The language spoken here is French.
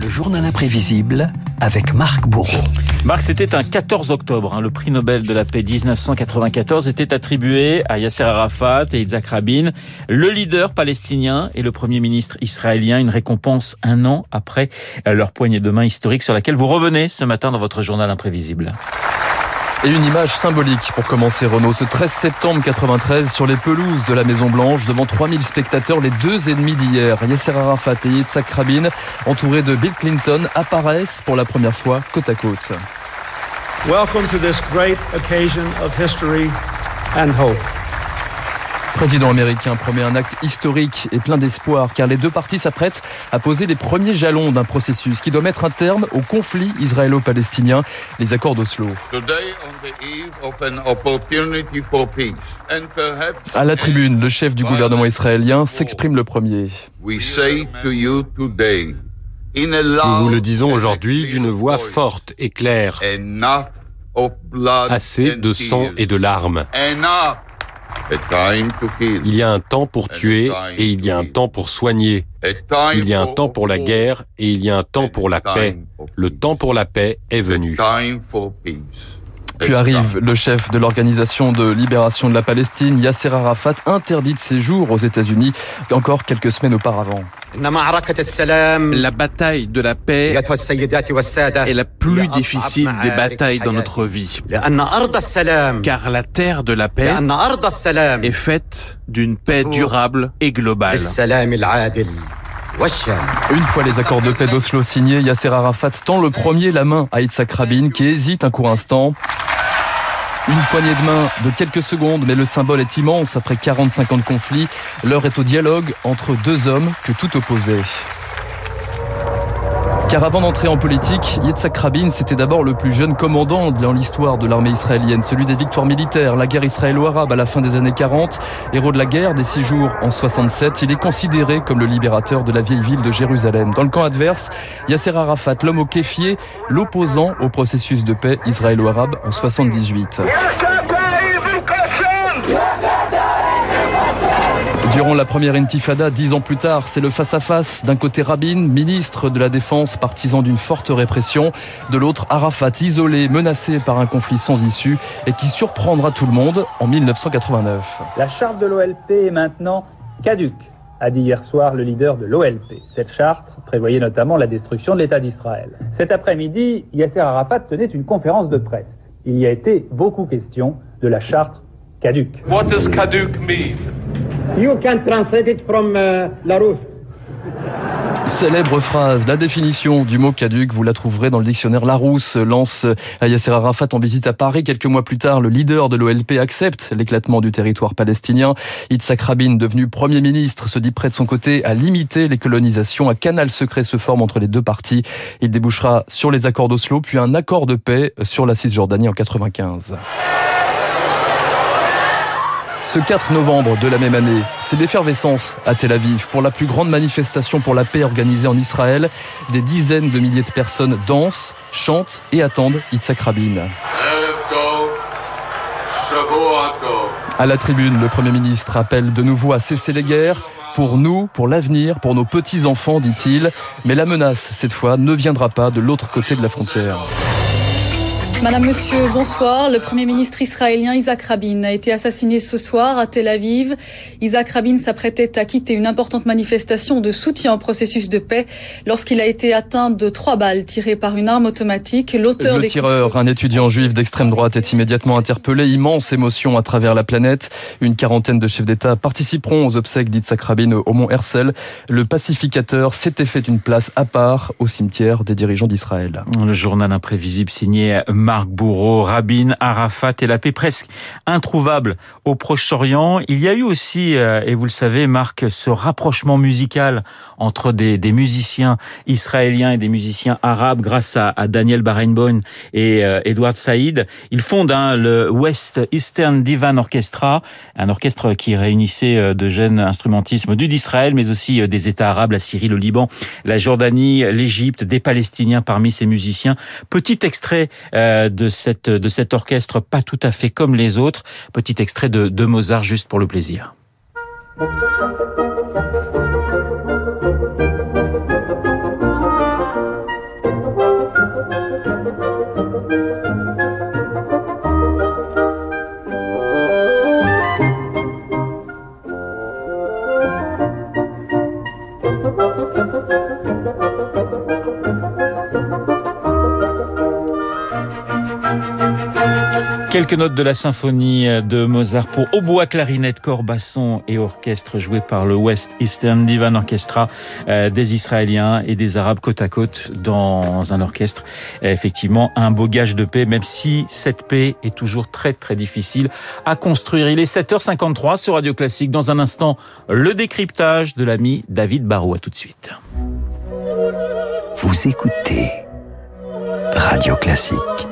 Le journal imprévisible avec Marc Bourreau. Marc, c'était un 14 octobre. Hein, le prix Nobel de la paix 1994 était attribué à Yasser Arafat et Yitzhak Rabin, le leader palestinien et le premier ministre israélien. Une récompense un an après leur poignée de main historique sur laquelle vous revenez ce matin dans votre journal imprévisible. Et une image symbolique pour commencer Renault. Ce 13 septembre 93 sur les pelouses de la Maison Blanche devant 3000 spectateurs, les deux ennemis d'hier, Yasser Arafat et Yitzhak Rabin, entourés de Bill Clinton, apparaissent pour la première fois côte à côte. Président américain promet un acte historique et plein d'espoir car les deux parties s'apprêtent à poser les premiers jalons d'un processus qui doit mettre un terme au conflit israélo-palestinien, les accords d'Oslo. À la tribune, le chef du gouvernement israélien s'exprime le premier. Nous vous le disons aujourd'hui d'une voix forte et claire. Assez de sang et de larmes. Il y a un temps pour tuer et il y a un temps pour soigner. Il y a un temps pour la guerre et il y a un temps pour la paix. Le temps pour la paix est venu. Puis arrive le chef de l'Organisation de libération de la Palestine, Yasser Arafat, interdit de séjour aux États-Unis encore quelques semaines auparavant. La bataille de la paix est la plus difficile des batailles dans notre vie. Car la terre de la paix est faite d'une paix durable et globale. Une fois les accords de paix d'Oslo signés, Yasser Arafat tend le premier la main à Yitzhak Rabin qui hésite un court instant. Une poignée de main de quelques secondes, mais le symbole est immense. Après 45 ans de conflit, l'heure est au dialogue entre deux hommes que tout opposait. Car avant d'entrer en politique, Yitzhak Rabin, c'était d'abord le plus jeune commandant dans l'histoire de l'armée israélienne, celui des victoires militaires, la guerre israélo-arabe à la fin des années 40, héros de la guerre des six jours en 67, il est considéré comme le libérateur de la vieille ville de Jérusalem. Dans le camp adverse, Yasser Arafat, l'homme au kéfier, l'opposant au processus de paix israélo-arabe en 78. Durant la première intifada, dix ans plus tard, c'est le face-à-face. D'un côté Rabin, ministre de la Défense, partisan d'une forte répression. De l'autre, Arafat, isolé, menacé par un conflit sans issue et qui surprendra tout le monde en 1989. La charte de l'OLP est maintenant caduque, a dit hier soir le leader de l'OLP. Cette charte prévoyait notamment la destruction de l'État d'Israël. Cet après-midi, Yasser Arafat tenait une conférence de presse. Il y a été beaucoup question de la charte caduque. What does caduque mean? You can translate it from uh, Larousse. Célèbre phrase, la définition du mot caduc, vous la trouverez dans le dictionnaire Larousse, lance Yasser Arafat en visite à Paris. Quelques mois plus tard, le leader de l'OLP accepte l'éclatement du territoire palestinien. Yitzhak Rabin, devenu Premier ministre, se dit prêt de son côté à limiter les colonisations. Un canal secret se forme entre les deux parties. Il débouchera sur les accords d'Oslo, puis un accord de paix sur la Cisjordanie en 95. Ce 4 novembre de la même année, c'est l'effervescence à Tel Aviv pour la plus grande manifestation pour la paix organisée en Israël. Des dizaines de milliers de personnes dansent, chantent et attendent Yitzhak Rabin. À la tribune, le Premier ministre appelle de nouveau à cesser les guerres. Pour nous, pour l'avenir, pour nos petits-enfants, dit-il. Mais la menace, cette fois, ne viendra pas de l'autre côté de la frontière. Madame, Monsieur, bonsoir. Le Premier ministre israélien Isaac Rabin a été assassiné ce soir à Tel Aviv. Isaac Rabin s'apprêtait à quitter une importante manifestation de soutien au processus de paix lorsqu'il a été atteint de trois balles tirées par une arme automatique. L'auteur Le tireur, un étudiant juif d'extrême droite, est immédiatement interpellé. Immense émotion à travers la planète. Une quarantaine de chefs d'État participeront aux obsèques d'Isaac Rabin au Mont Herzl. Le pacificateur s'était fait une place à part au cimetière des dirigeants d'Israël. Le journal imprévisible signé Marc Bourreau, Rabin, Arafat et la paix presque introuvable au Proche-Orient. Il y a eu aussi, euh, et vous le savez, Marc, ce rapprochement musical entre des, musiciens israéliens et des musiciens arabes grâce à, Daniel Barenboim et euh, Edward Saïd. Ils fondent hein, le West Eastern Divan Orchestra, un orchestre qui réunissait euh, de jeunes instrumentismes du d'Israël, mais aussi des États arabes, la Syrie, le Liban, la Jordanie, l'Égypte, des Palestiniens parmi ces musiciens. Petit extrait de, cette, de cet orchestre pas tout à fait comme les autres. Petit extrait de, de Mozart juste pour le plaisir. Quelques notes de la symphonie de Mozart pour hautbois, clarinette, corps, basson et orchestre joué par le West Eastern Divan Orchestra euh, des Israéliens et des Arabes côte à côte dans un orchestre. Effectivement, un beau gage de paix, même si cette paix est toujours très très difficile à construire. Il est 7h53 sur Radio Classique. Dans un instant, le décryptage de l'ami David Barou. À tout de suite. Vous écoutez Radio Classique.